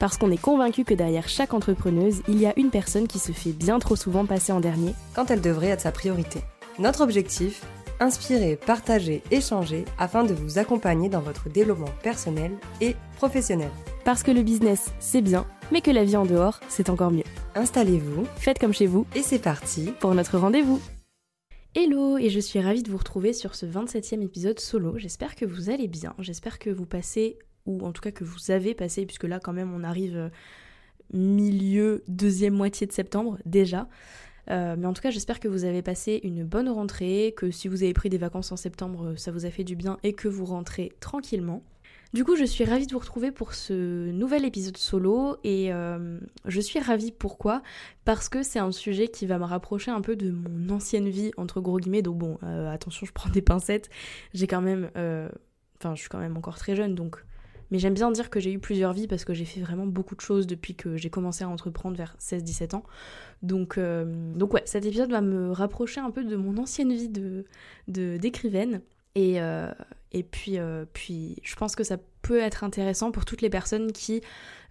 Parce qu'on est convaincu que derrière chaque entrepreneuse, il y a une personne qui se fait bien trop souvent passer en dernier quand elle devrait être sa priorité. Notre objectif Inspirer, partager, échanger afin de vous accompagner dans votre développement personnel et professionnel. Parce que le business, c'est bien, mais que la vie en dehors, c'est encore mieux. Installez-vous, faites comme chez vous, et c'est parti pour notre rendez-vous. Hello, et je suis ravie de vous retrouver sur ce 27e épisode solo. J'espère que vous allez bien, j'espère que vous passez, ou en tout cas que vous avez passé, puisque là quand même on arrive euh, milieu, deuxième moitié de septembre déjà. Euh, mais en tout cas, j'espère que vous avez passé une bonne rentrée, que si vous avez pris des vacances en septembre, ça vous a fait du bien et que vous rentrez tranquillement. Du coup, je suis ravie de vous retrouver pour ce nouvel épisode solo et euh, je suis ravie pourquoi? Parce que c'est un sujet qui va me rapprocher un peu de mon ancienne vie, entre gros guillemets. Donc bon, euh, attention, je prends des pincettes. J'ai quand même... Enfin, je suis quand même encore très jeune, donc mais j'aime bien dire que j'ai eu plusieurs vies parce que j'ai fait vraiment beaucoup de choses depuis que j'ai commencé à entreprendre vers 16-17 ans. Donc, euh, donc ouais, cet épisode va me rapprocher un peu de mon ancienne vie de d'écrivaine. Et, euh, et puis, euh, puis, je pense que ça peut être intéressant pour toutes les personnes qui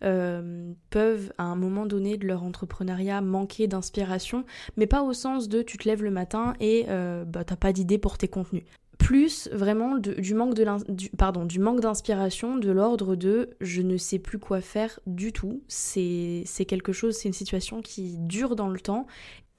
peuvent, à un moment donné de leur entrepreneuriat, manquer d'inspiration, mais pas au sens de tu te lèves le matin et bah, t'as pas d'idée pour tes contenus plus vraiment du manque d'inspiration de l'ordre de je ne sais plus quoi faire du tout. C'est quelque chose c'est une situation qui dure dans le temps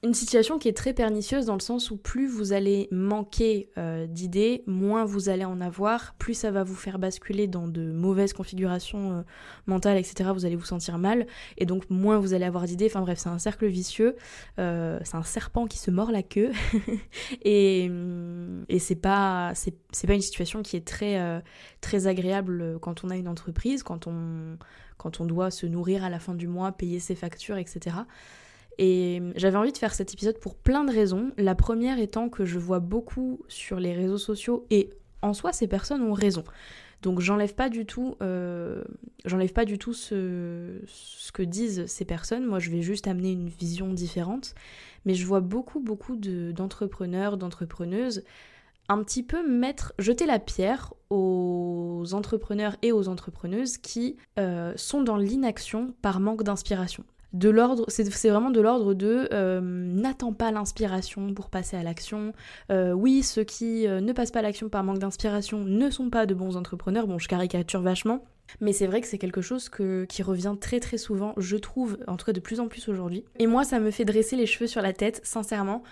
une situation qui est très pernicieuse dans le sens où plus vous allez manquer euh, d'idées, moins vous allez en avoir, plus ça va vous faire basculer dans de mauvaises configurations euh, mentales, etc. Vous allez vous sentir mal, et donc moins vous allez avoir d'idées. Enfin bref, c'est un cercle vicieux, euh, c'est un serpent qui se mord la queue, et, et c'est pas c'est pas une situation qui est très très agréable quand on a une entreprise, quand on quand on doit se nourrir à la fin du mois, payer ses factures, etc. Et j'avais envie de faire cet épisode pour plein de raisons. La première étant que je vois beaucoup sur les réseaux sociaux et en soi ces personnes ont raison. Donc j'enlève pas du tout, euh, ce, que disent ces personnes. Moi, je vais juste amener une vision différente. Mais je vois beaucoup, beaucoup d'entrepreneurs, d'entrepreneuses un petit peu mettre, jeter la pierre aux entrepreneurs et aux entrepreneuses qui euh, sont dans l'inaction par manque d'inspiration de l'ordre, c'est vraiment de l'ordre de euh, n'attends pas l'inspiration pour passer à l'action. Euh, oui, ceux qui euh, ne passent pas à l'action par manque d'inspiration ne sont pas de bons entrepreneurs. Bon, je caricature vachement. Mais c'est vrai que c'est quelque chose qui revient très très souvent, je trouve, en tout cas de plus en plus aujourd'hui. Et moi, ça me fait dresser les cheveux sur la tête, sincèrement,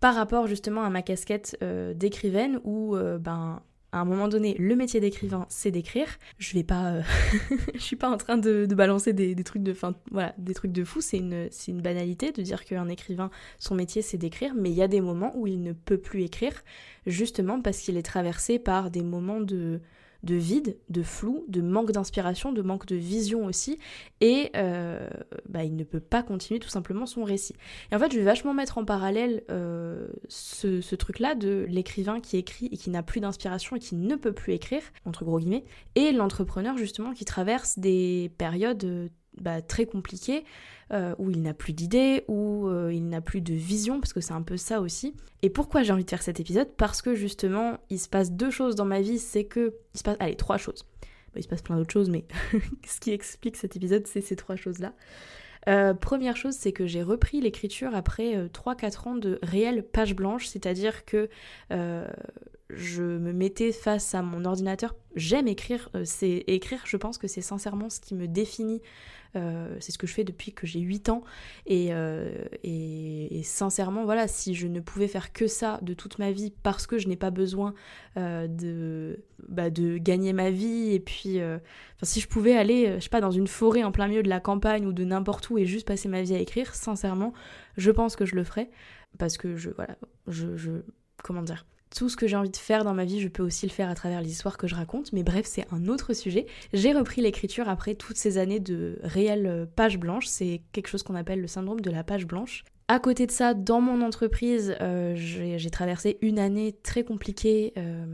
par rapport justement à ma casquette d'écrivaine où, ben, à un moment donné, le métier d'écrivain, c'est d'écrire. Je vais pas, euh, je suis pas en train de, balancer des, trucs de, fin, voilà, des trucs de fou. C'est une, c'est une banalité de dire qu'un écrivain, son métier, c'est d'écrire. Mais il y a des moments où il ne peut plus écrire, justement parce qu'il est traversé par des moments de, de vide, de flou, de manque d'inspiration, de manque de vision aussi, et euh, bah, il ne peut pas continuer tout simplement son récit. Et en fait, je vais vachement mettre en parallèle euh, ce, truc-là de l'écrivain qui écrit et qui n'a plus d'inspiration et qui ne peut plus écrire, entre gros guillemets, et l'entrepreneur justement qui traverse des périodes euh, bah, très compliquées euh, où il n'a plus d'idées, où euh, il n'a plus de vision, parce que c'est un peu ça aussi. Et pourquoi j'ai envie de faire cet épisode? Parce que justement, il se passe deux choses dans ma vie, c'est que... Il se passe... Allez, trois choses. il se passe plein d'autres choses, mais ce qui explique cet épisode, c'est ces trois choses-là. Euh, première chose, c'est que j'ai repris l'écriture après 3-4 ans de réelle page blanche, c'est-à-dire que je me mettais face à mon ordinateur. J'aime écrire, c'est écrire, je pense que c'est sincèrement ce qui me définit euh, c'est ce que je fais depuis que j'ai 8 ans. Euh, et, sincèrement, voilà, si je ne pouvais faire que ça de toute ma vie parce que je n'ai pas besoin euh, de, bah, de gagner ma vie, et puis si je pouvais aller, je sais pas, dans une forêt en plein milieu de la campagne ou de n'importe où et juste passer ma vie à écrire, sincèrement, je pense que je le ferais. Parce que je, voilà, je, je comment dire tout ce que j'ai envie de faire dans ma vie, je peux aussi le faire à travers les histoires que je raconte. Mais bref, c'est un autre sujet. J'ai repris l'écriture après toutes ces années de réelle page blanche. C'est quelque chose qu'on appelle le syndrome de la page blanche. À côté de ça, dans mon entreprise, euh, j'ai traversé une année très compliquée euh,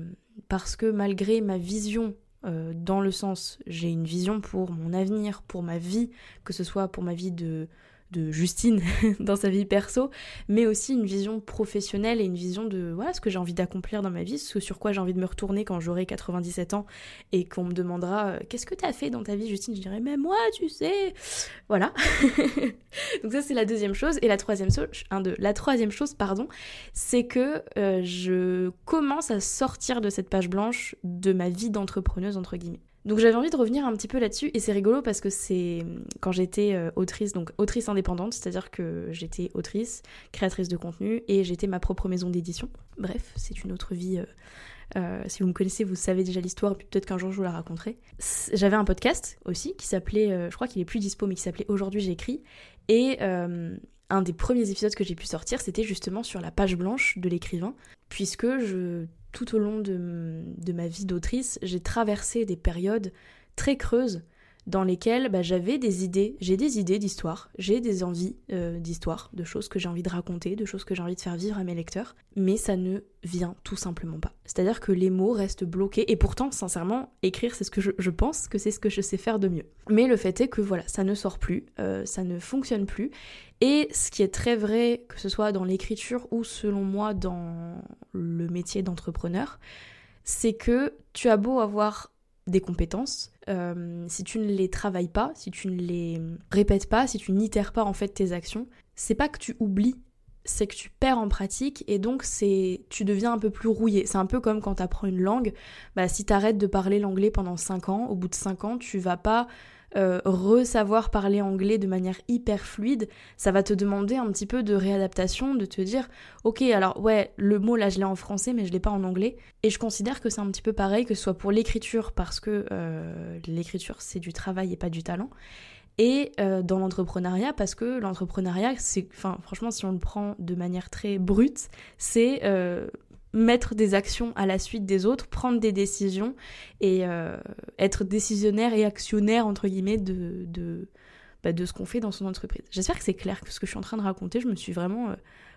parce que malgré ma vision euh, dans le sens, j'ai une vision pour mon avenir, pour ma vie, que ce soit pour ma vie de de Justine dans sa vie perso, mais aussi une vision professionnelle et une vision de voilà, ce que j'ai envie d'accomplir dans ma vie, ce sur quoi j'ai envie de me retourner quand j'aurai 97 ans et qu'on me demandera euh, qu'est-ce que tu as fait dans ta vie? Justine, je dirais mais moi tu sais. Voilà. Donc ça c'est la deuxième chose et la troisième chose, un la troisième chose pardon, c'est que euh, je commence à sortir de cette page blanche de ma vie d'entrepreneuse entre guillemets. Donc j'avais envie de revenir un petit peu là-dessus et c'est rigolo parce que c'est quand j'étais euh, autrice, donc autrice indépendante, c'est-à-dire que j'étais autrice, créatrice de contenu et j'étais ma propre maison d'édition. Bref, c'est une autre vie. Euh, euh, si vous me connaissez, vous savez déjà l'histoire, peut-être qu'un jour je vous la raconterai. J'avais un podcast aussi qui s'appelait, je crois qu'il est plus dispo, mais qui s'appelait Aujourd'hui j'écris. Et un des premiers épisodes que j'ai pu sortir, c'était justement sur la page blanche de l'écrivain, puisque je tout au long de, ma vie d'autrice, j'ai traversé des périodes très creuses dans lesquelles bah, j'avais des idées, j'ai des idées d'histoire, j'ai des envies euh, d'histoire, de choses que j'ai envie de raconter, de choses que j'ai envie de faire vivre à mes lecteurs, mais ça ne vient tout simplement pas. C'est-à-dire que les mots restent bloqués, et pourtant, sincèrement, écrire, c'est ce que je, pense que c'est ce que je sais faire de mieux. Mais le fait est que voilà, ça ne sort plus, euh, ça ne fonctionne plus, et ce qui est très vrai, que ce soit dans l'écriture ou selon moi dans le métier d'entrepreneur, c'est que tu as beau avoir des compétences, euh, si tu ne les travailles pas, si tu ne les répètes pas, si tu n'itères pas en fait tes actions, c'est pas que tu oublies, c'est que tu perds en pratique et donc c'est tu deviens un peu plus rouillé. C'est un peu comme quand tu apprends une langue, bah si tu arrêtes de parler l'anglais pendant 5 ans, au bout de 5 ans, tu vas pas euh, re-savoir parler anglais de manière hyper fluide, ça va te demander un petit peu de réadaptation, de te dire, ok, alors ouais, le mot là je l'ai en français mais je l'ai pas en anglais. Et je considère que c'est un petit peu pareil, que ce soit pour l'écriture, parce que euh, l'écriture c'est du travail et pas du talent. Et euh, dans l'entrepreneuriat, parce que l'entrepreneuriat, c'est, enfin, franchement, si on le prend de manière très brute, c'est mettre des actions à la suite des autres, prendre des décisions et euh, être décisionnaire et actionnaire, entre guillemets, de, de, bah, de ce qu'on fait dans son entreprise. J'espère que c'est clair que ce que je suis en train de raconter, je me suis vraiment euh,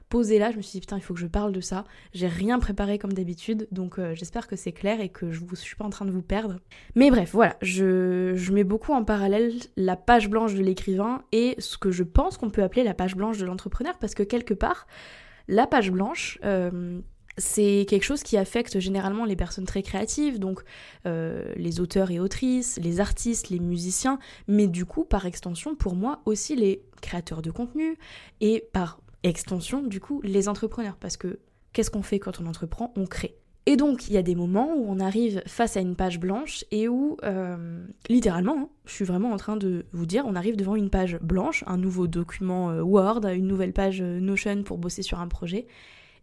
posée là, je me suis dit putain, il faut que je parle de ça. J'ai rien préparé comme d'habitude, donc euh, j'espère que c'est clair et que je ne suis pas en train de vous perdre. Mais bref, voilà, je, je mets beaucoup en parallèle la page blanche de l'écrivain et ce que je pense qu'on peut appeler la page blanche de l'entrepreneur, parce que quelque part, la page blanche, c'est quelque chose qui affecte généralement les personnes très créatives, donc euh, les auteurs et autrices, les artistes, les musiciens, mais du coup, par extension, pour moi aussi les créateurs de contenu et par extension, du coup, les entrepreneurs. Parce que qu'est-ce qu'on fait quand on entreprend? On crée. Et donc, il y a des moments où on arrive face à une page blanche et où, euh, littéralement, hein, je suis vraiment en train de vous dire, on arrive devant une page blanche, un nouveau document euh, Word, une nouvelle page Notion pour bosser sur un projet,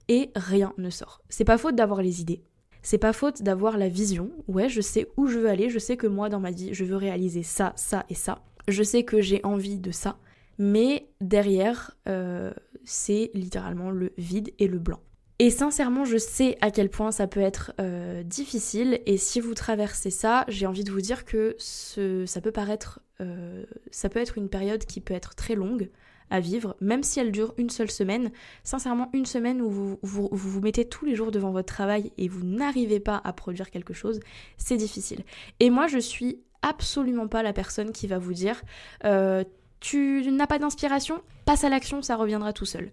et rien ne sort. C'est pas faute d'avoir les idées. C'est pas faute d'avoir la vision. Ouais, je sais où je veux aller, je sais que moi dans ma vie, je veux réaliser ça, ça et ça. Je sais que j'ai envie de ça. Mais derrière, euh, c'est littéralement le vide et le blanc. Et sincèrement, je sais à quel point ça peut être euh, difficile. Et si vous traversez ça, j'ai envie de vous dire que ça peut paraître, euh, ça peut être une période qui peut être très longue à vivre, même si elle dure une seule semaine. Sincèrement, une semaine où vous vous, mettez tous les jours devant votre travail et vous n'arrivez pas à produire quelque chose, c'est difficile. Et moi, je suis absolument pas la personne qui va vous dire euh, tu n'as pas d'inspiration, passe à l'action, ça reviendra tout seul.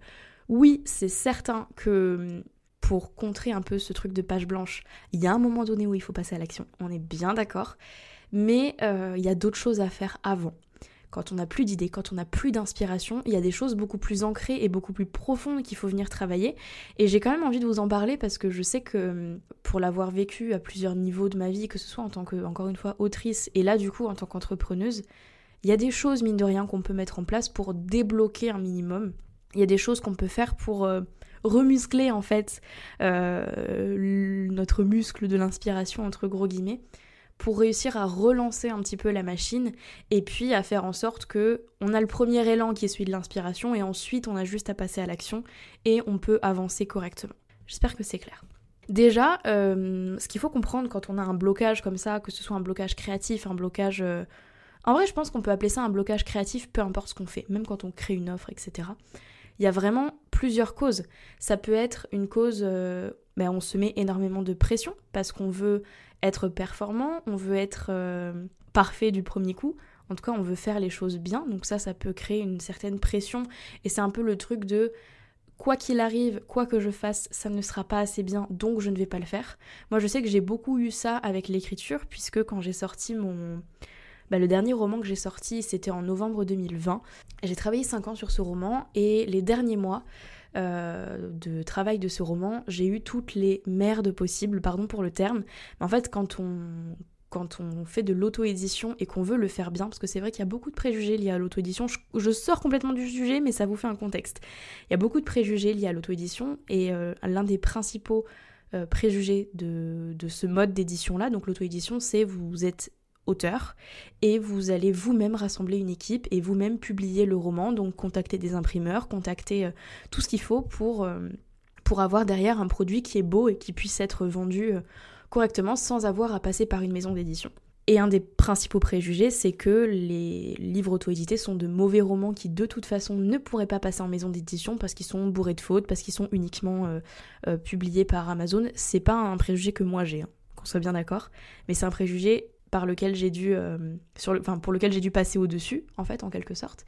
Oui, c'est certain que pour contrer un peu ce truc de page blanche, il y a un moment donné où il faut passer à l'action, on est bien d'accord, mais euh, il y a d'autres choses à faire avant quand on n'a plus d'idées, quand on n'a plus d'inspiration, il y a des choses beaucoup plus ancrées et beaucoup plus profondes qu'il faut venir travailler. Et j'ai quand même envie de vous en parler parce que je sais que hum, pour l'avoir vécu à plusieurs niveaux de ma vie, que ce soit en tant que, encore une fois, autrice et là du coup en tant qu'entrepreneuse, il y a des choses, mine de rien, qu'on peut mettre en place pour débloquer un minimum. Il y a des choses qu'on peut faire pour euh, remuscler en fait euh, notre muscle de l'inspiration entre gros guillemets pour réussir à relancer un petit peu la machine et puis à faire en sorte que on a le premier élan qui est celui de l'inspiration et ensuite on a juste à passer à l'action et on peut avancer correctement. J'espère que c'est clair. Déjà, euh, ce qu'il faut comprendre quand on a un blocage comme ça, que ce soit un blocage créatif, un blocage... Euh, en vrai, je pense qu'on peut appeler ça un blocage créatif, peu importe ce qu'on fait, même quand on crée une offre, etc. Il y a vraiment plusieurs causes. Ça peut être une cause, euh, ben, on se met énormément de pression parce qu'on veut être performant, on veut être parfait du premier coup. En tout cas, on veut faire les choses bien. Donc ça, ça peut créer une certaine pression. Et c'est un peu le truc de quoi qu'il arrive, quoi que je fasse, ça ne sera pas assez bien, donc je ne vais pas le faire. Moi, je sais que j'ai beaucoup eu ça avec l'écriture, puisque quand j'ai sorti mon... Bah, le dernier roman que j'ai sorti, c'était en novembre 2020. J'ai travaillé 5 ans sur ce roman, et les derniers mois euh, de travail de ce roman, j'ai eu toutes les merdes possibles, pardon pour le terme. Mais en fait, quand on, quand on fait de l'auto-édition et qu'on veut le faire bien, parce que c'est vrai qu'il y a beaucoup de préjugés liés à l'auto-édition. Je, sors complètement du sujet, mais ça vous fait un contexte. Il y a beaucoup de préjugés liés à l'auto-édition et euh, l'un des principaux euh, préjugés de, de, ce mode d'édition-là, donc l'auto-édition, c'est vous êtes auteur et vous allez vous-même rassembler une équipe et vous-même publier le roman, donc contacter des imprimeurs, contacter euh, tout ce qu'il faut pour, pour avoir derrière un produit qui est beau et qui puisse être vendu correctement sans avoir à passer par une maison d'édition. Et un des principaux préjugés, c'est que les livres auto-édités sont de mauvais romans qui de toute façon ne pourraient pas passer en maison d'édition parce qu'ils sont bourrés de fautes, parce qu'ils sont uniquement euh, euh, publiés par Amazon. C'est pas un préjugé que moi j'ai, hein, qu'on soit bien d'accord, mais c'est un préjugé par lequel j'ai dû, euh, pour lequel j'ai dû passer au-dessus, en fait, en quelque sorte.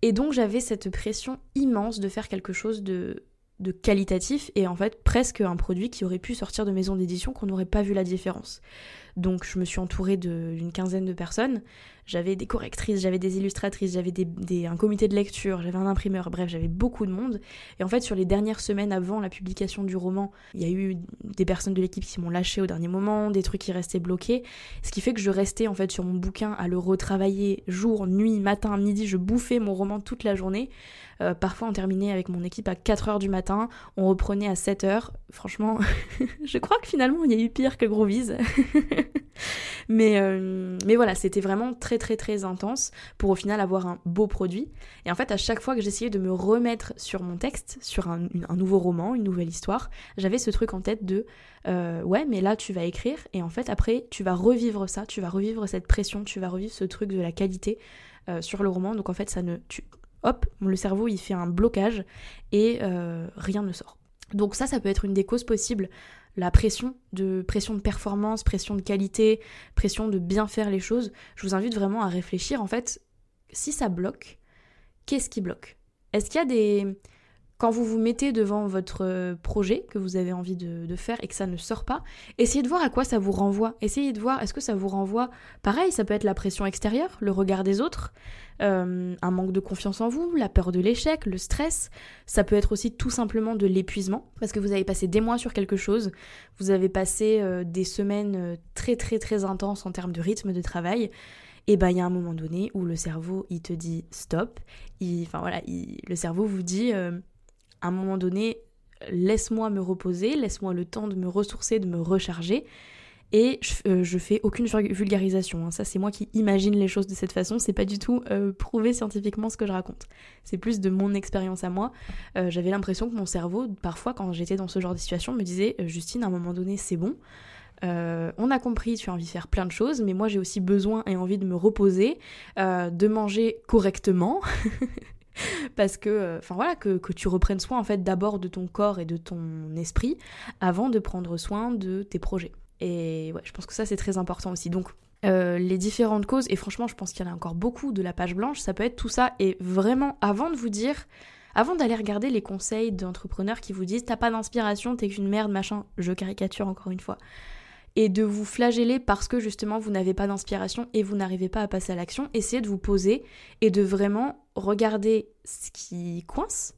Et donc j'avais cette pression immense de faire quelque chose de de qualitatif et en fait presque un produit qui aurait pu sortir de maison d'édition qu'on n'aurait pas vu la différence. Donc je me suis entourée d'une quinzaine de personnes j'avais des correctrices, j'avais des illustratrices, j'avais des, un comité de lecture, j'avais un imprimeur, bref, j'avais beaucoup de monde. Et en fait, sur les dernières semaines avant la publication du roman, il y a eu des personnes de l'équipe qui m'ont lâché au dernier moment, des trucs qui restaient bloqués, ce qui fait que je restais en fait sur mon bouquin à le retravailler jour, nuit, matin, midi, je bouffais mon roman toute la journée. Euh, parfois, on terminait avec mon équipe à 4h du matin, on reprenait à 7h. Franchement, je crois que finalement, il y a eu pire que Groovies. mais, euh, mais voilà, c'était vraiment très très très intense pour au final avoir un beau produit. Et en fait, à chaque fois que j'essayais de me remettre sur mon texte, sur un, nouveau roman, une nouvelle histoire, j'avais ce truc en tête de euh, ouais, mais là tu vas écrire et en fait après tu vas revivre ça, tu vas revivre cette pression, tu vas revivre ce truc de la qualité euh, sur le roman. Donc en fait, ça ne. Hop, le cerveau il fait un blocage et rien ne sort. Donc ça, ça peut être une des causes possibles la pression de pression de performance, pression de qualité, pression de bien faire les choses, je vous invite vraiment à réfléchir. En fait si ça bloque, qu'est-ce qui bloque? Est-ce qu'il y a des quand vous vous mettez devant votre euh, projet que vous avez envie de, faire et que ça ne sort pas, essayez de voir à quoi ça vous renvoie. Essayez de voir, est-ce que ça vous renvoie Pareil, ça peut être la pression extérieure, le regard des autres, euh, un manque de confiance en vous, la peur de l'échec, le stress. Ça peut être aussi tout simplement de l'épuisement, parce que vous avez passé des mois sur quelque chose, vous avez passé euh, des semaines très très très intenses en termes de rythme de travail et ben il y a un moment donné où le cerveau il te dit stop, enfin voilà, le cerveau vous dit à un moment donné, laisse-moi me reposer, laisse-moi le temps de me ressourcer, de me recharger. Et je, euh, fais aucune vulgarisation. Hein. Ça, c'est moi qui imagine les choses de cette façon. C'est pas du tout euh, prouvé scientifiquement ce que je raconte. C'est plus de mon expérience à moi. Euh, j'avais l'impression que mon cerveau, parfois, quand j'étais dans ce genre de situation, me disait Justine, à un moment donné, c'est bon. on a compris, tu as envie de faire plein de choses, mais moi j'ai aussi besoin et envie de me reposer, de manger correctement, parce que euh, enfin voilà que, tu reprennes soin en fait d'abord de ton corps et de ton esprit avant de prendre soin de tes projets. Et ouais je pense que ça c'est très important aussi. Donc euh, les différentes causes et franchement je pense qu'il y en a encore beaucoup de la page blanche ça peut être tout ça. Et vraiment avant de vous dire avant d'aller regarder les conseils d'entrepreneurs qui vous disent t'as pas d'inspiration t'es qu'une merde machin je caricature encore une fois et de vous flageller parce que justement vous n'avez pas d'inspiration et vous n'arrivez pas à passer à l'action, essayez de vous poser et de vraiment regarder ce qui coince.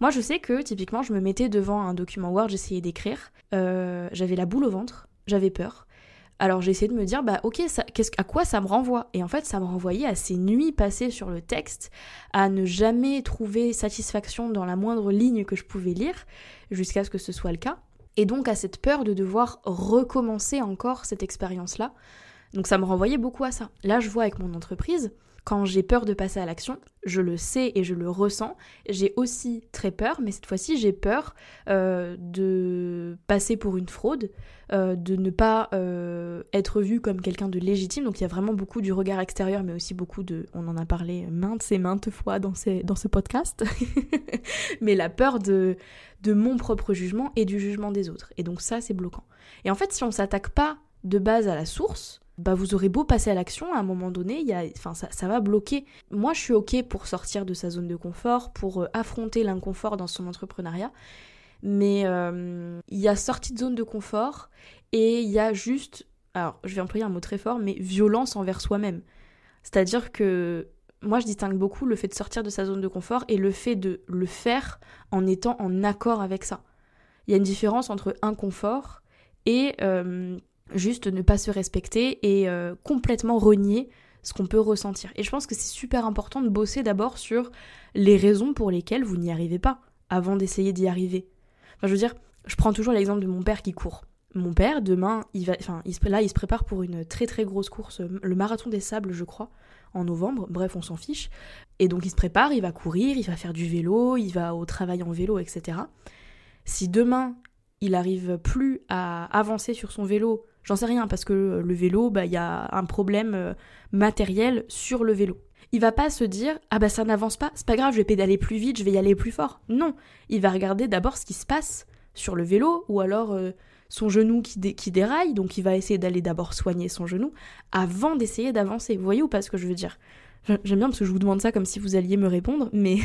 Moi je sais que typiquement je me mettais devant un document Word, j'essayais d'écrire, euh, j'avais la boule au ventre, j'avais peur. Alors j'ai essayé de me dire, bah ok, à quoi ça me renvoie? Et en fait, ça me renvoyait à ces nuits passées sur le texte, à ne jamais trouver satisfaction dans la moindre ligne que je pouvais lire, jusqu'à ce que ce soit le cas et donc à cette peur de devoir recommencer encore cette expérience-là. Donc ça me renvoyait beaucoup à ça. Là, je vois avec mon entreprise, quand j'ai peur de passer à l'action, je le sais et je le ressens. J'ai aussi très peur, mais cette fois-ci, j'ai peur euh, de passer pour une fraude, euh, de ne pas euh, être vue comme quelqu'un de légitime. Donc il y a vraiment beaucoup du regard extérieur, mais aussi beaucoup de... On en a parlé maintes et maintes fois dans, dans ce podcast. mais la peur de, de mon propre jugement et du jugement des autres. Et donc ça, c'est bloquant. Et en fait, si on s'attaque pas de base à la source, bah vous aurez beau passer à l'action, à un moment donné, y a, ça, ça, va bloquer. Moi, je suis OK pour sortir de sa zone de confort, pour euh, affronter l'inconfort dans son entrepreneuriat. Mais euh, il y a sortie de zone de confort et il y a juste, alors je vais employer un mot très fort, mais violence envers soi-même. C'est-à-dire que moi, je distingue beaucoup le fait de sortir de sa zone de confort et le fait de le faire en étant en accord avec ça. Il y a une différence entre inconfort et euh, juste ne pas se respecter et euh, complètement renier ce qu'on peut ressentir. Et je pense que c'est super important de bosser d'abord sur les raisons pour lesquelles vous n'y arrivez pas, avant d'essayer d'y arriver. Enfin, je veux dire, je prends toujours l'exemple de mon père qui court. Mon père, demain, il va, enfin, il là, il se prépare pour une très très grosse course, le marathon des sables, je crois, en novembre. Bref, on s'en fiche. Et donc, il se prépare, il va courir, il va faire du vélo, il va au travail en vélo, etc. Si demain, il arrive plus à avancer sur son vélo J'en sais rien parce que le vélo, bah il y a un problème euh, matériel sur le vélo. Il va pas se dire ah bah ça n'avance pas, c'est pas grave, je vais pédaler plus vite, je vais y aller plus fort. Non, il va regarder d'abord ce qui se passe sur le vélo ou alors euh, son genou qui, déraille, donc il va essayer d'aller d'abord soigner son genou avant d'essayer d'avancer. Vous voyez ou pas ce que je veux dire? J'aime bien parce que je vous demande ça comme si vous alliez me répondre, mais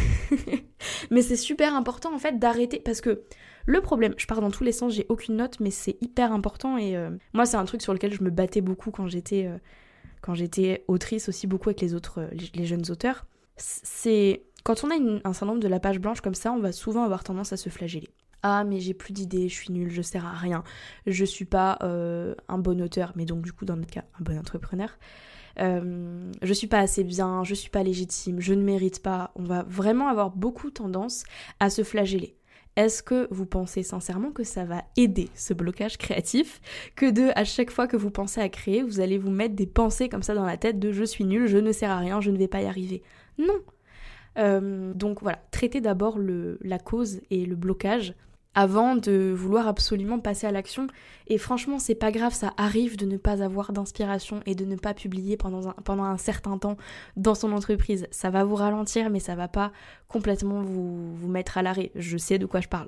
mais c'est super important en fait d'arrêter parce que le problème, je pars dans tous les sens, j'ai aucune note, mais c'est hyper important et euh, moi c'est un truc sur lequel je me battais beaucoup quand j'étais euh, quand j'étais autrice aussi beaucoup avec les autres euh, les, jeunes auteurs. C'est quand on a un syndrome de la page blanche comme ça, on va souvent avoir tendance à se flageller. Ah mais j'ai plus d'idées, je suis nulle, je sers à rien, je suis pas un bon auteur, mais donc du coup dans notre cas un bon entrepreneur. je suis pas assez bien, je suis pas légitime, je ne mérite pas. On va vraiment avoir beaucoup tendance à se flageller. Est-ce que vous pensez sincèrement que ça va aider ce blocage créatif? Que de, à chaque fois que vous pensez à créer, vous allez vous mettre des pensées comme ça dans la tête de je suis nul, je ne sers à rien, je ne vais pas y arriver. Non. Euh, donc voilà, traitez d'abord la cause et le blocage avant de vouloir absolument passer à l'action. Et franchement, c'est pas grave, ça arrive de ne pas avoir d'inspiration et de ne pas publier pendant un, certain temps dans son entreprise. Ça va vous ralentir, mais ça va pas complètement vous, mettre à l'arrêt. Je sais de quoi je parle.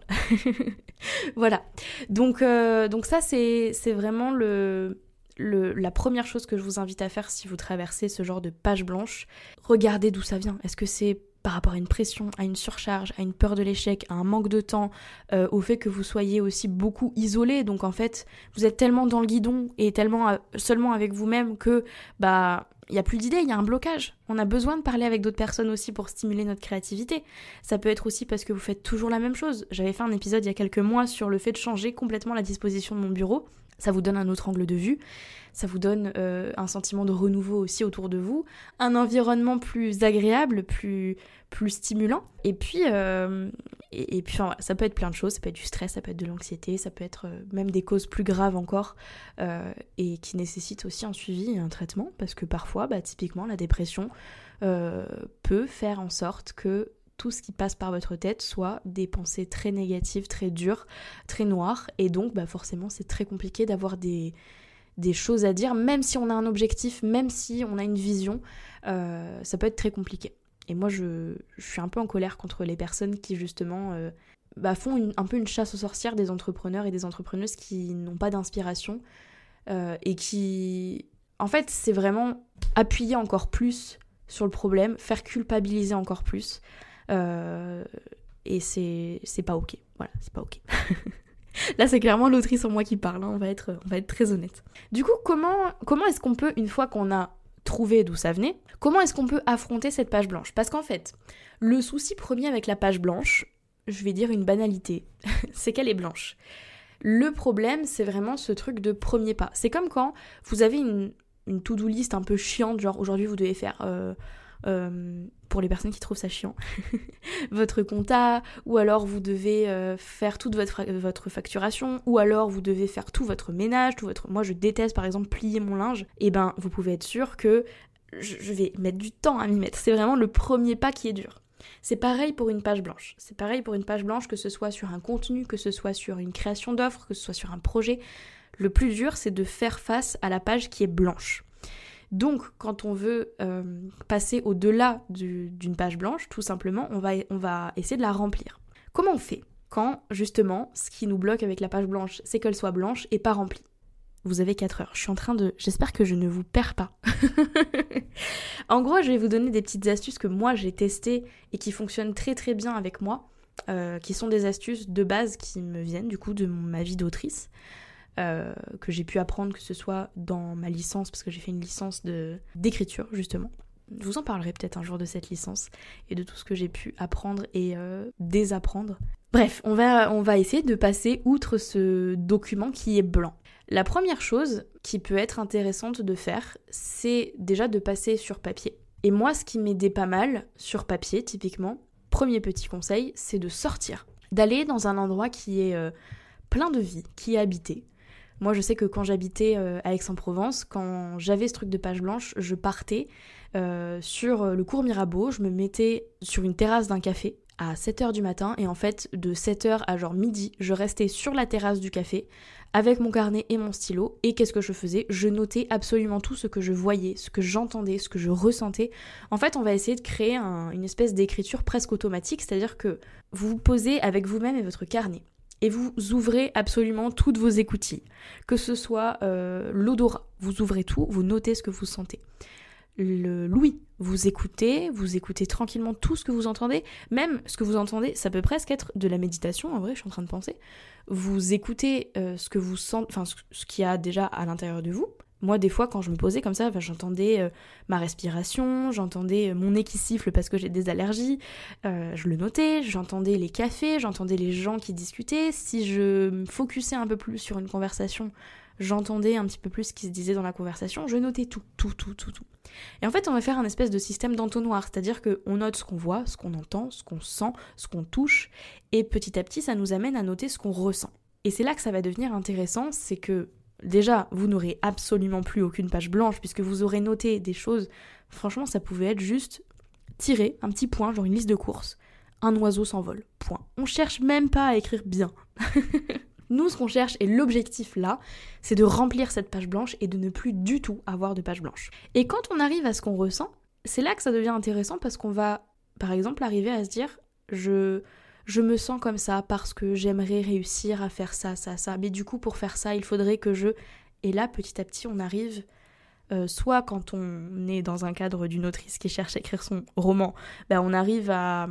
voilà. Donc, euh, donc ça, c'est vraiment le, la première chose que je vous invite à faire si vous traversez ce genre de page blanche. Regardez d'où ça vient. Est-ce que c'est par rapport à une pression, à une surcharge, à une peur de l'échec, à un manque de temps, euh, au fait que vous soyez aussi beaucoup isolé. Donc en fait, vous êtes tellement dans le guidon et tellement seulement avec vous-même que bah il y a plus d'idées, il y a un blocage. On a besoin de parler avec d'autres personnes aussi pour stimuler notre créativité. Ça peut être aussi parce que vous faites toujours la même chose. J'avais fait un épisode il y a quelques mois sur le fait de changer complètement la disposition de mon bureau. Ça vous donne un autre angle de vue ça vous donne euh, un sentiment de renouveau aussi autour de vous, un environnement plus agréable, plus, plus stimulant. Et puis, euh, ça peut être plein de choses, ça peut être du stress, ça peut être de l'anxiété, ça peut être euh, même des causes plus graves encore et qui nécessitent aussi un suivi et un traitement parce que parfois, bah, typiquement, la dépression peut faire en sorte que tout ce qui passe par votre tête soit des pensées très négatives, très dures, très noires. Et donc, bah forcément, c'est très compliqué d'avoir des, des choses à dire, même si on a un objectif, même si on a une vision, euh, ça peut être très compliqué. Et moi, je, suis un peu en colère contre les personnes qui, justement, euh, bah, font un peu une chasse aux sorcières des entrepreneurs et des entrepreneuses qui n'ont pas d'inspiration euh, et qui, en fait, c'est vraiment appuyer encore plus sur le problème, faire culpabiliser encore plus. Et c'est pas ok. Voilà, c'est pas ok. Là, c'est clairement l'autrice en moi qui parle, hein, on, va être, on va être très honnête. Du coup, comment, comment est-ce qu'on peut, une fois qu'on a trouvé d'où ça venait, comment est-ce qu'on peut affronter cette page blanche? Parce qu'en fait, le souci premier avec la page blanche, je vais dire une banalité, c'est qu'elle est blanche. Le problème, c'est vraiment ce truc de premier pas. C'est comme quand vous avez une, une to-do list un peu chiante, genre aujourd'hui vous devez faire euh, euh, pour les personnes qui trouvent ça chiant, votre compta, ou alors vous devez euh, faire toute votre, facturation, ou alors vous devez faire tout votre ménage, tout votre... Moi je déteste par exemple plier mon linge, et eh ben vous pouvez être sûr que je vais mettre du temps à m'y mettre. C'est vraiment le premier pas qui est dur. C'est pareil pour une page blanche. C'est pareil pour une page blanche, que ce soit sur un contenu, que ce soit sur une création d'offres, que ce soit sur un projet. Le plus dur, c'est de faire face à la page qui est blanche. Donc, quand on veut euh, passer au-delà d'une page blanche, tout simplement, on va, essayer de la remplir. Comment on fait quand, justement, ce qui nous bloque avec la page blanche, c'est qu'elle soit blanche et pas remplie? Vous avez 4 heures. Je suis en train de... J'espère que je ne vous perds pas. en gros, je vais vous donner des petites astuces que moi j'ai testées et qui fonctionnent très très bien avec moi, euh, qui sont des astuces de base qui me viennent du coup de ma vie d'autrice, euh, que j'ai pu apprendre que ce soit dans ma licence, parce que j'ai fait une licence d'écriture justement. Je vous en parlerai peut-être un jour de cette licence et de tout ce que j'ai pu apprendre et euh, désapprendre. Bref, on va, on va essayer de passer outre ce document qui est blanc. La première chose qui peut être intéressante de faire, c'est déjà de passer sur papier. Et moi, ce qui m'aidait pas mal sur papier, typiquement, premier petit conseil, c'est de sortir. D'aller dans un endroit qui est euh, plein de vie, qui est habité. Moi, je sais que quand j'habitais euh, à Aix-en-Provence, quand j'avais ce truc de page blanche, je partais euh, sur le cours Mirabeau, je me mettais sur une terrasse d'un café à 7h du matin et en fait de 7h à genre midi, je restais sur la terrasse du café avec mon carnet et mon stylo. Et qu'est-ce que je faisais? Je notais absolument tout ce que je voyais, ce que j'entendais, ce que je ressentais. En fait, on va essayer de créer une espèce d'écriture presque automatique, c'est-à-dire que vous vous posez avec vous-même et votre carnet. Et vous ouvrez absolument toutes vos écoutilles. Que ce soit euh, l'odorat, vous ouvrez tout, vous notez ce que vous sentez le louis. Vous écoutez, vous écoutez tranquillement tout ce que vous entendez, même ce que vous entendez, ça peut presque être de la méditation, en vrai, je suis en train de penser. Vous écoutez euh, ce que vous sentez, ce qu'il y a déjà à l'intérieur de vous. Moi, des fois, quand je me posais comme ça, j'entendais euh, ma respiration, j'entendais euh, mon nez qui siffle parce que j'ai des allergies, je le notais, j'entendais les cafés, j'entendais les gens qui discutaient. Si je me focusais un peu plus sur une conversation, j'entendais un petit peu plus ce qui se disait dans la conversation, je notais tout, tout, tout, tout, tout. Et en fait, on va faire un espèce de système d'entonnoir, c'est-à-dire qu'on note ce qu'on voit, ce qu'on entend, ce qu'on sent, ce qu'on touche, et petit à petit, ça nous amène à noter ce qu'on ressent. Et c'est là que ça va devenir intéressant, c'est que déjà, vous n'aurez absolument plus aucune page blanche, puisque vous aurez noté des choses, franchement, ça pouvait être juste tirer un petit point, genre une liste de courses, un oiseau s'envole, point. On cherche même pas à écrire bien. Nous, ce qu'on cherche et l'objectif là, c'est de remplir cette page blanche et de ne plus du tout avoir de page blanche. Et quand on arrive à ce qu'on ressent, c'est là que ça devient intéressant parce qu'on va, par exemple, arriver à se dire je, je me sens comme ça parce que j'aimerais réussir à faire ça, ça, ça. Mais du coup, pour faire ça, il faudrait que je. Et là, petit à petit, on arrive. Euh, soit quand on est dans un cadre d'une autrice qui cherche à écrire son roman, ben on arrive à,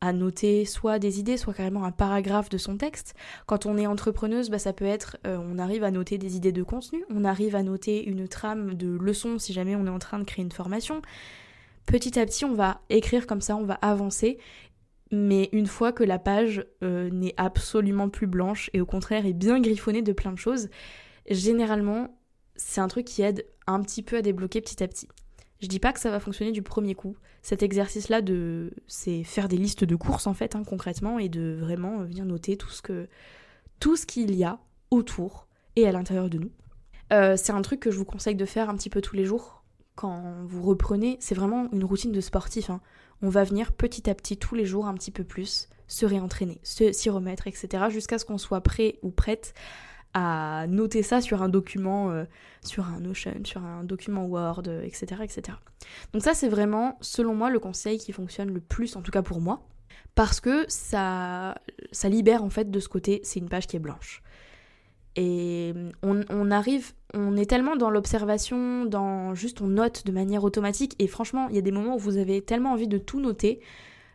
à noter soit des idées, soit carrément un paragraphe de son texte. Quand on est entrepreneuse, bah, ça peut être, euh, on arrive à noter des idées de contenu, on arrive à noter une trame de leçons si jamais on est en train de créer une formation. Petit à petit, on va écrire comme ça, on va avancer, mais une fois que la page euh, n'est absolument plus blanche et au contraire est bien griffonnée de plein de choses, généralement, c'est un truc qui aide un petit peu à débloquer petit à petit. Je dis pas que ça va fonctionner du premier coup. Cet exercice-là, de... c'est faire des listes de courses en fait, hein, concrètement, et de vraiment venir noter tout ce que tout ce qu'il y a autour et à l'intérieur de nous. Euh, c'est un truc que je vous conseille de faire un petit peu tous les jours quand vous reprenez. C'est vraiment une routine de sportif. Hein. On va venir petit à petit tous les jours un petit peu plus se réentraîner, s'y remettre, etc. jusqu'à ce qu'on soit prêt ou prête à noter ça sur un document, euh, sur un Notion, sur un document Word, etc., euh, etc. Donc ça, c'est vraiment, selon moi, le conseil qui fonctionne le plus, en tout cas pour moi, parce que ça, ça libère en fait de ce côté, c'est une page qui est blanche. Et on, on arrive, on est tellement dans l'observation, dans juste on note de manière automatique, et franchement, il y a des moments où vous avez tellement envie de tout noter,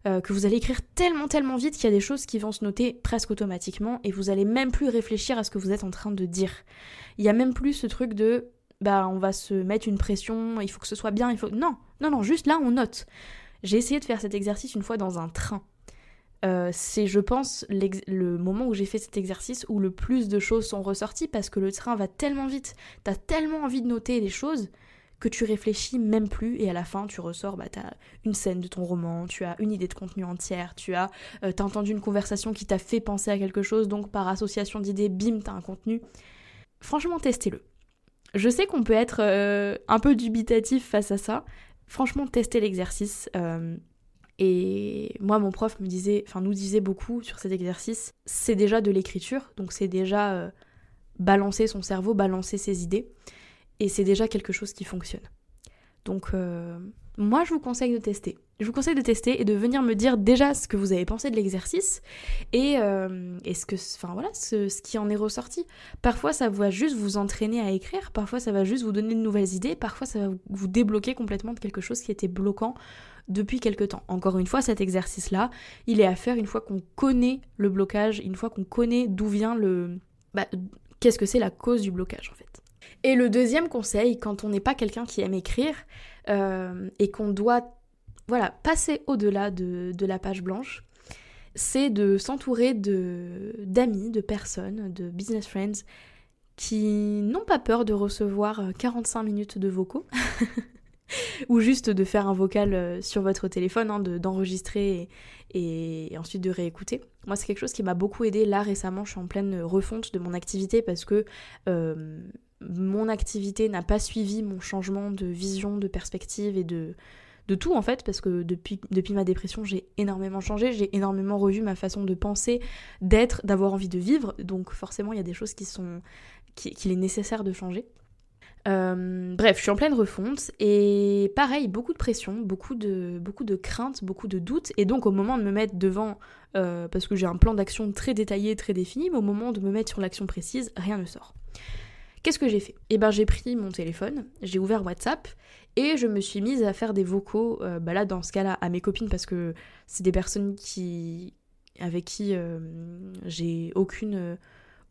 euh, que vous allez écrire tellement tellement vite qu'il y a des choses qui vont se noter presque automatiquement et vous allez même plus réfléchir à ce que vous êtes en train de dire. Il y a même plus ce truc de bah on va se mettre une pression, il faut que ce soit bien, il faut non non non juste là on note. J'ai essayé de faire cet exercice une fois dans un train. Euh, c'est, je pense, le moment où j'ai fait cet exercice où le plus de choses sont ressorties parce que le train va tellement vite, t'as tellement envie de noter les choses que tu réfléchis même plus et à la fin tu ressors, bah t'as une scène de ton roman, tu as une idée de contenu entière, tu as euh, t'as entendu une conversation qui t'a fait penser à quelque chose, donc par association d'idées, bim, t'as un contenu. Franchement, testez-le. je sais qu'on peut être euh, un peu dubitatif face à ça. Franchement, testez l'exercice. Euh, et moi, mon prof me disait, enfin nous disait beaucoup sur cet exercice, c'est déjà de l'écriture, donc c'est déjà euh, balancer son cerveau, balancer ses idées, et c'est déjà quelque chose qui fonctionne. Donc moi, je vous conseille de tester. Je vous conseille de tester et de venir me dire déjà ce que vous avez pensé de l'exercice et, euh, ce que, enfin voilà, ce, qui en est ressorti. Parfois, ça va juste vous entraîner à écrire. Parfois, ça va juste vous donner de nouvelles idées. Parfois, ça va vous débloquer complètement de quelque chose qui était bloquant depuis quelque temps. Encore une fois, cet exercice-là, il est à faire une fois qu'on connaît le blocage, une fois qu'on connaît d'où vient le, bah, qu'est-ce que c'est la cause du blocage en fait. Et le deuxième conseil, quand on n'est pas quelqu'un qui aime écrire euh, et qu'on doit voilà, passer au-delà de, la page blanche, c'est de s'entourer d'amis, de, personnes, de business friends qui n'ont pas peur de recevoir 45 euh, minutes de vocaux. ou juste de faire un vocal euh, sur votre téléphone, hein, d'enregistrer et, ensuite de réécouter. Moi, c'est quelque chose qui m'a beaucoup aidé. Là, récemment, je suis en pleine refonte de mon activité parce que mon activité n'a pas suivi mon changement de vision, de perspective et de, de tout en fait, parce que depuis, depuis ma dépression, j'ai énormément changé, j'ai énormément revu ma façon de penser, d'être, d'avoir envie de vivre, donc forcément il y a des choses qui sont qu'il est nécessaire de changer. Euh, bref, je suis en pleine refonte et pareil, beaucoup de pression, beaucoup de, beaucoup de craintes, beaucoup de doutes. Et donc au moment de me mettre devant, euh, parce que j'ai un plan d'action très détaillé, très défini, mais au moment de me mettre sur l'action précise, rien ne sort. Qu'est-ce que j'ai fait? Eh ben j'ai pris mon téléphone, j'ai ouvert WhatsApp et je me suis mise à faire des vocaux, euh, bah là dans ce cas-là à mes copines parce que c'est des personnes qui avec qui j'ai aucune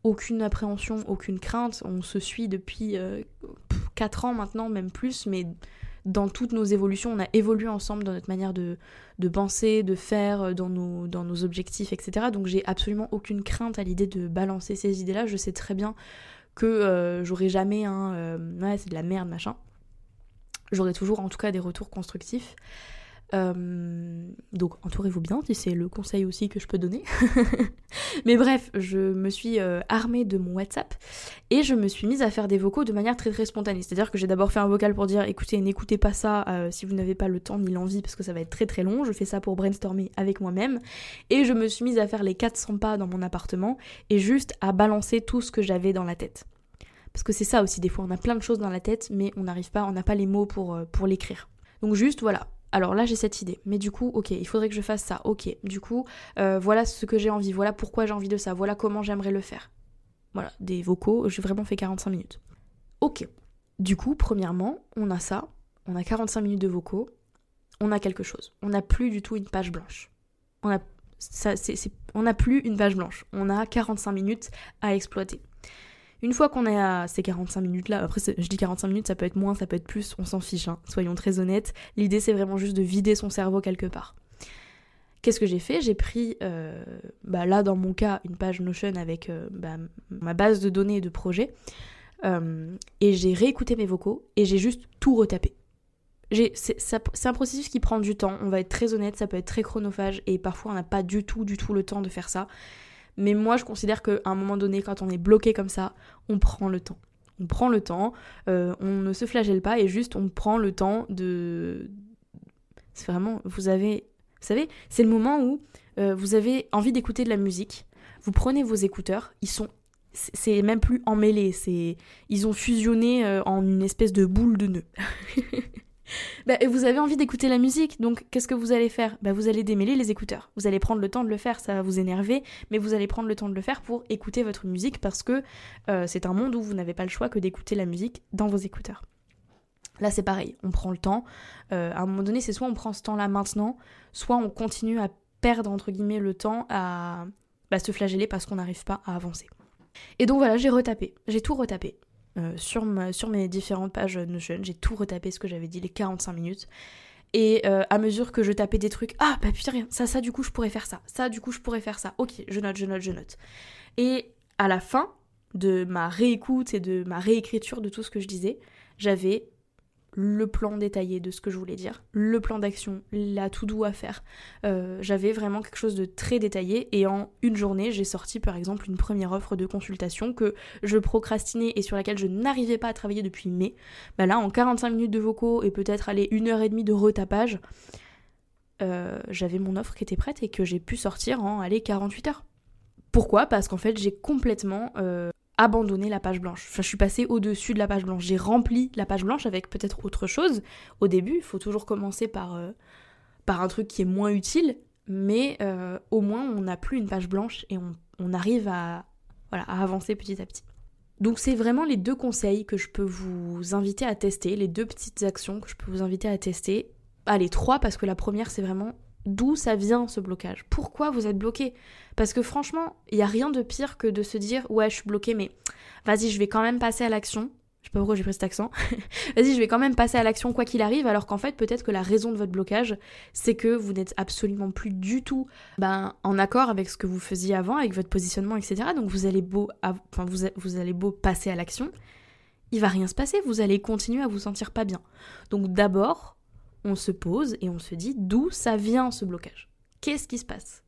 aucune appréhension, aucune crainte. On se suit depuis 4 euh, ans maintenant, même plus, mais dans toutes nos évolutions, on a évolué ensemble dans notre manière de, penser, de faire, dans nos, dans nos objectifs, etc. Donc j'ai absolument aucune crainte à l'idée de balancer ces idées-là. Je sais très bien que euh, j'aurai jamais un euh, ouais c'est de la merde machin. J'aurai toujours en tout cas des retours constructifs. Euh, donc entourez-vous bien, si c'est le conseil aussi que je peux donner. Mais bref, je me suis armée de mon WhatsApp et je me suis mise à faire des vocaux de manière très très spontanée. C'est-à-dire que j'ai d'abord fait un vocal pour dire écoutez, n'écoutez pas ça si vous n'avez pas le temps ni l'envie parce que ça va être très très long. Je fais ça pour brainstormer avec moi-même. Et je me suis mise à faire les 400 pas dans mon appartement et juste à balancer tout ce que j'avais dans la tête. Parce que c'est ça aussi, des fois, on a plein de choses dans la tête, mais on n'arrive pas, on n'a pas les mots pour, euh, pour l'écrire. Donc juste, voilà. Alors là, j'ai cette idée. Mais du coup, ok, il faudrait que je fasse ça. Ok, du coup, euh, voilà ce que j'ai envie, voilà pourquoi j'ai envie de ça, voilà comment j'aimerais le faire. Voilà, des vocaux, j'ai vraiment fait 45 minutes. Ok. Du coup, premièrement, on a ça, on a 45 minutes de vocaux, on a quelque chose. On n'a plus du tout une page blanche. On n'a plus une page blanche. On a 45 minutes à exploiter. Une fois qu'on est à ces 45 minutes-là, après je dis 45 minutes, ça peut être moins, ça peut être plus, on s'en fiche, hein, soyons très honnêtes. L'idée c'est vraiment juste de vider son cerveau quelque part. Qu'est-ce que j'ai fait? J'ai pris, euh, bah là dans mon cas, une page Notion avec euh, bah, ma base de données et de projets, euh, et j'ai réécouté mes vocaux et j'ai juste tout retapé. C'est un processus qui prend du temps, on va être très honnête, ça peut être très chronophage et parfois on n'a pas du tout, du tout le temps de faire ça. Mais moi, je considère qu'à un moment donné, quand on est bloqué comme ça, on prend le temps. On prend le temps, euh, on ne se flagelle pas et juste on prend le temps de. C'est vraiment. Vous avez. Vous savez, c'est le moment où euh, vous avez envie d'écouter de la musique. Vous prenez vos écouteurs, ils sont. C'est même plus emmêlé, c'est ils ont fusionné euh, en une espèce de boule de nœuds. Bah, vous avez envie d'écouter la musique, donc qu'est-ce que vous allez faire? Bah, Vous allez démêler les écouteurs. Vous allez prendre le temps de le faire, ça va vous énerver, mais vous allez prendre le temps de le faire pour écouter votre musique parce que euh, c'est un monde où vous n'avez pas le choix que d'écouter la musique dans vos écouteurs. Là, c'est pareil, on prend le temps. Euh, à un moment donné, c'est soit on prend ce temps-là maintenant, soit on continue à perdre, entre guillemets, le temps à bah, se flageller parce qu'on n'arrive pas à avancer. Et donc voilà, j'ai retapé, j'ai tout retapé. Euh, sur, mes différentes pages Notion. J'ai tout retapé ce que j'avais dit, les 45 minutes. Et euh, à mesure que je tapais des trucs, ah bah putain, ça, ça, du coup, je pourrais faire ça. Ça, du coup, je pourrais faire ça. Ok, je note, je note, je note. Et à la fin de ma réécoute et de ma réécriture de tout ce que je disais, j'avais le plan détaillé de ce que je voulais dire, le plan d'action, la tout doux à faire. Euh, j'avais vraiment quelque chose de très détaillé et en une journée, j'ai sorti par exemple une première offre de consultation que je procrastinais et sur laquelle je n'arrivais pas à travailler depuis mai. Bah là, en 45 minutes de vocaux et peut-être aller une heure et demie de retapage, euh, j'avais mon offre qui était prête et que j'ai pu sortir en aller 48 heures. Pourquoi? Parce qu'en fait, j'ai complètement euh, abandonné la page blanche. Enfin, je suis passée au-dessus de la page blanche. J'ai rempli la page blanche avec peut-être autre chose. Au début, il faut toujours commencer par, euh, par un truc qui est moins utile, mais euh, au moins on n'a plus une page blanche et on, on arrive à, voilà, à avancer petit à petit. Donc c'est vraiment les deux conseils que je peux vous inviter à tester, les deux petites actions que je peux vous inviter à tester. Allez, trois parce que la première c'est vraiment d'où ça vient ce blocage Pourquoi vous êtes bloqué? Parce que franchement, il n'y a rien de pire que de se dire ouais, je suis bloqué, mais vas-y, je vais quand même passer à l'action. Je sais pas pourquoi j'ai pris cet accent. vas-y, je vais quand même passer à l'action quoi qu'il arrive, alors qu'en fait, peut-être que la raison de votre blocage, c'est que vous n'êtes absolument plus du tout ben, en accord avec ce que vous faisiez avant, avec votre positionnement, etc. Donc vous allez beau, vous, vous allez beau passer à l'action, il va rien se passer, vous allez continuer à vous sentir pas bien. Donc d'abord, on se pose et on se dit d'où ça vient ce blocage. Qu'est-ce qui se passe?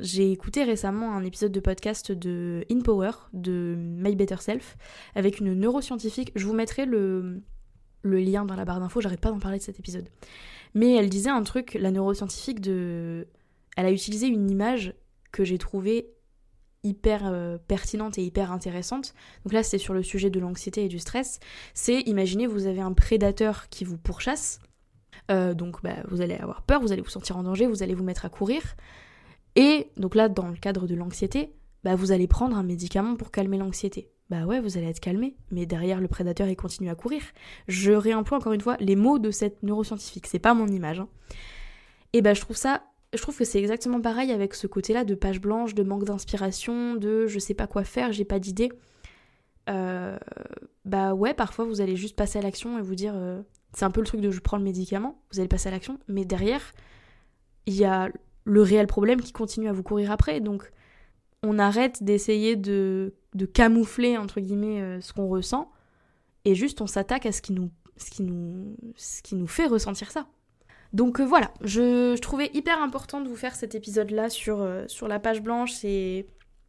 J'ai écouté récemment un épisode de podcast de In Power de My Better Self avec une neuroscientifique. Je vous mettrai le, lien dans la barre d'infos, j'arrête pas d'en parler de cet épisode. Mais elle disait un truc, la neuroscientifique de. Elle a utilisé une image que j'ai trouvée hyper euh, pertinente et hyper intéressante. Donc là, c'est sur le sujet de l'anxiété et du stress. C'est, imaginez, vous avez un prédateur qui vous pourchasse euh, donc bah, vous allez avoir peur, vous allez vous sentir en danger, vous allez vous mettre à courir. Et donc là, dans le cadre de l'anxiété, bah, vous allez prendre un médicament pour calmer l'anxiété. Bah ouais, vous allez être calmé, mais derrière le prédateur, il continue à courir. Je réemploie encore une fois les mots de cette neuroscientifique, c'est pas mon image. Hein. Et bah je trouve ça, je trouve que c'est exactement pareil avec ce côté-là de page blanche, de manque d'inspiration, de je sais pas quoi faire, j'ai pas d'idée. Euh, bah ouais, parfois vous allez juste passer à l'action et vous dire euh, c'est un peu le truc de je prends le médicament, vous allez passer à l'action, mais derrière, il y a le réel problème qui continue à vous courir après. Donc, on arrête d'essayer de, camoufler, entre guillemets, euh, ce qu'on ressent, et juste on s'attaque à ce qui, nous, ce, qui nous, ce qui nous fait ressentir ça. Donc euh, voilà, je, trouvais hyper important de vous faire cet épisode-là sur, euh, sur la page blanche et,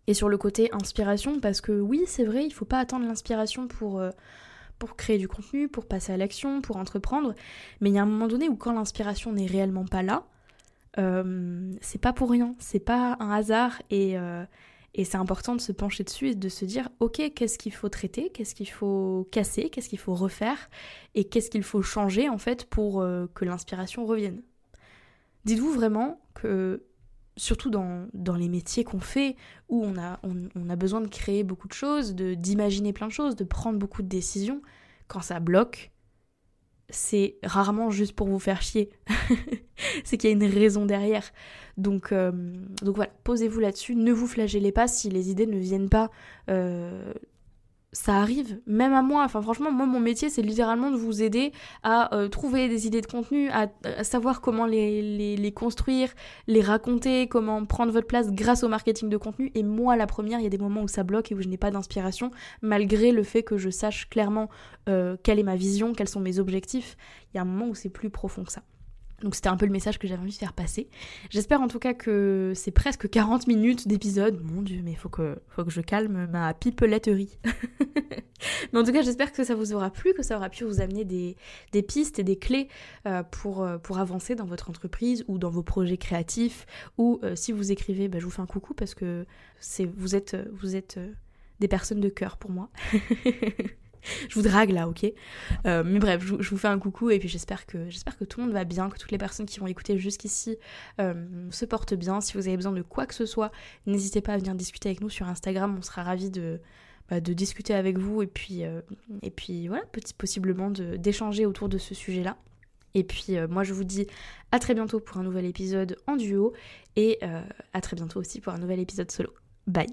et sur le côté inspiration, parce que oui, c'est vrai, il faut pas attendre l'inspiration pour pour créer du contenu, pour passer à l'action, pour entreprendre. Mais il y a un moment donné où quand l'inspiration n'est réellement pas là, euh, c'est pas pour rien, c'est pas un hasard et, euh, et c'est important de se pencher dessus et de se dire ok qu'est-ce qu'il faut traiter, qu'est-ce qu'il faut casser, qu'est-ce qu'il faut refaire et qu'est-ce qu'il faut changer en fait pour euh, que l'inspiration revienne. Dites-vous vraiment que surtout dans, dans les métiers qu'on fait, où on a, on, a besoin de créer beaucoup de choses, de d'imaginer plein de choses, de prendre beaucoup de décisions, quand ça bloque, c'est rarement juste pour vous faire chier. c'est qu'il y a une raison derrière. Donc, euh, donc voilà, posez-vous là-dessus. Ne vous flagellez pas si les idées ne viennent pas euh, ça arrive, même à moi. Enfin, franchement, moi, mon métier, c'est littéralement de vous aider à euh, trouver des idées de contenu, à, savoir comment les, les, construire, les raconter, comment prendre votre place grâce au marketing de contenu. Et moi, la première, il y a des moments où ça bloque et où je n'ai pas d'inspiration, malgré le fait que je sache clairement euh, quelle est ma vision, quels sont mes objectifs. Il y a un moment où c'est plus profond que ça. Donc c'était un peu le message que j'avais envie de faire passer. J'espère en tout cas que c'est presque 40 minutes d'épisode. Mon dieu, mais faut que, faut que je calme ma pipeletterie. mais en tout cas, j'espère que ça vous aura plu, que ça aura pu vous amener des, pistes et des clés euh, pour, euh, pour avancer dans votre entreprise ou dans vos projets créatifs. Ou euh, si vous écrivez, bah, je vous fais un coucou parce que vous êtes, vous êtes des personnes de cœur pour moi. je vous drague là, ok euh, Mais bref, je, vous fais un coucou et puis j'espère que, j'espère que tout le monde va bien, que toutes les personnes qui vont écouter jusqu'ici euh, se portent bien. Si vous avez besoin de quoi que ce soit, n'hésitez pas à venir discuter avec nous sur Instagram, on sera ravis de, bah, discuter avec vous et puis, euh, et puis voilà, possiblement d'échanger autour de ce sujet-là. Et puis moi je vous dis à très bientôt pour un nouvel épisode en duo et à très bientôt aussi pour un nouvel épisode solo. Bye